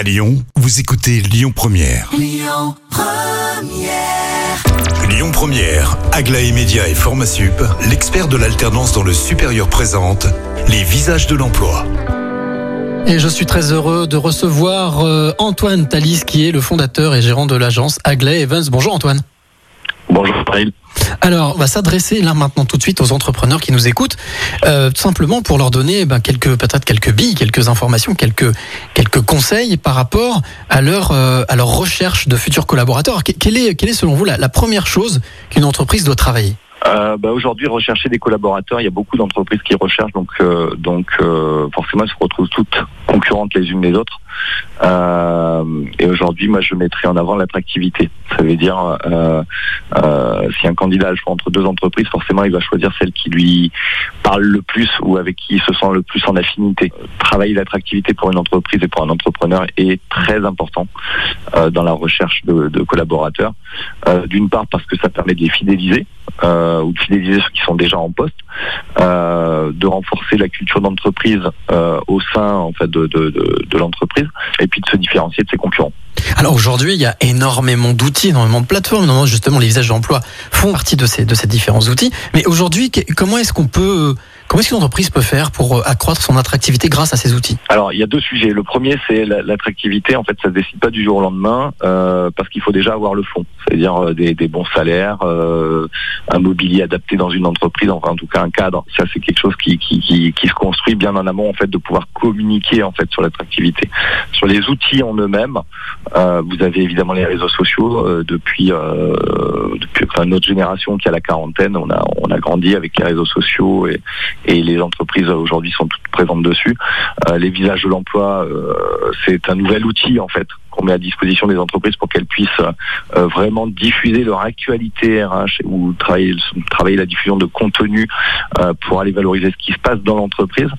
À Lyon, vous écoutez Lyon Première. Lyon Première, Aglaé Média et Formasup, l'expert de l'alternance dans le supérieur présente les visages de l'emploi. Et je suis très heureux de recevoir euh, Antoine Talis, qui est le fondateur et gérant de l'agence Agley Evans. Bonjour Antoine. Bonjour. Alors, on va s'adresser là maintenant tout de suite aux entrepreneurs qui nous écoutent, euh, tout simplement pour leur donner ben, quelques peut-être quelques billes, quelques informations, quelques quelques conseils par rapport à leur euh, à leur recherche de futurs collaborateurs. Que- Quelle est quelle est selon vous la première chose qu'une entreprise doit travailler? Euh, bah, Aujourd'hui, rechercher des collaborateurs, il y a beaucoup d'entreprises qui recherchent, donc euh, donc euh, forcément, elles se retrouvent toutes concurrentes les unes les autres. Euh, et aujourd'hui, moi, je mettrai en avant l'attractivité. Ça veut dire, euh, euh, si un candidat choix entre deux entreprises, forcément, il va choisir celle qui lui parle le plus ou avec qui il se sent le plus en affinité. Travailler l'attractivité pour une entreprise et pour un entrepreneur est très important dans la recherche de, de collaborateurs. D'une part, parce que ça permet de les fidéliser ou de fidéliser ceux qui sont déjà en poste, euh, de renforcer la culture d'entreprise euh, au sein de l'entreprise et puis de se différencier de ses concurrents. Alors aujourd'hui, il y a énormément d'outils, énormément de plateformes. Énormément, justement, les visages d'emploi font partie de ces de différents outils. Mais aujourd'hui, que- comment est-ce qu'une entreprise peut faire pour euh, accroître son attractivité grâce à ces outils? Alors, il y a deux sujets. Le premier, c'est la- l'attractivité. En fait, ça se décide pas du jour au lendemain, euh, parce qu'il faut déjà avoir le fond, c'est-à-dire euh, des, bons salaires, euh, un mobilier adapté dans une entreprise, enfin en tout cas un cadre. Ça, c'est quelque chose qui, se construit bien en amont, en fait, de pouvoir communiquer en fait sur l'attractivité. Sur les outils en eux-mêmes, euh, vous avez évidemment les réseaux sociaux. euh, depuis euh, depuis enfin, notre génération qui a la quarantaine, on a on a grandi avec les réseaux sociaux et, et les entreprises euh, aujourd'hui sont toutes présentes dessus. Euh, les visages de l'emploi, euh, c'est un nouvel outil en fait qu'on met à disposition des entreprises pour qu'elles puissent euh, vraiment diffuser leur actualité RH ou travailler, la diffusion de contenu pour aller valoriser ce qui se passe dans l'entreprise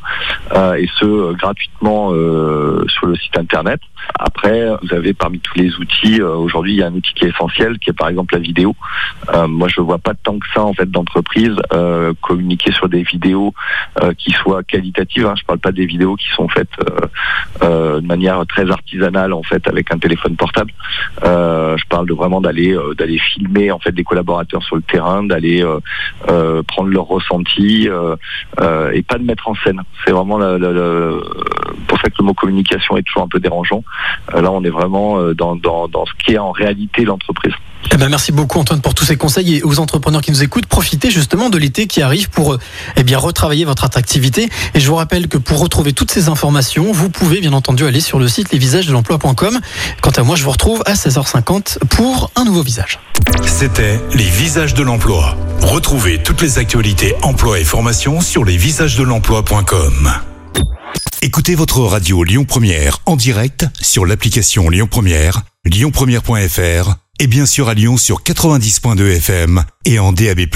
et ce gratuitement sur le site internet. Après, vous avez parmi tous les outils, aujourd'hui il y a un outil qui est essentiel, qui est par exemple la vidéo. Moi je vois pas tant que ça en fait d'entreprises euh, communiquer sur des vidéos qui soient qualitatives. Hein. Je parle pas des vidéos qui sont faites euh, euh, de manière très artisanale en fait avec un téléphone portable. Euh, je parle de vraiment d'aller d'aller filmer en fait des collaborateurs sur le terrain, d'aller prendre leurs ressentis euh, euh, et pas de mettre en scène. C'est vraiment pour ça que le mot communication est toujours un peu dérangeant. Là, on est vraiment dans, dans, dans ce qui est en réalité l'entreprise. Eh ben, merci beaucoup Antoine pour tous ces conseils et aux entrepreneurs qui nous écoutent, profitez justement de l'été qui arrive pour eh bien retravailler votre attractivité. Et je vous rappelle que pour retrouver toutes ces informations, vous pouvez bien entendu aller sur le site lesvisagesdelemploi.com. Quant à moi, je vous retrouve à 16h50 pour un nouveau visage. C'était les visages de l'emploi. Retrouvez toutes les actualités emploi et formation sur lesvisagesdelemploi.com. Écoutez votre radio Lyon Première en direct sur l'application Lyon Première, lyonpremière.fr et bien sûr à Lyon sur 90.2 FM et en DAB+.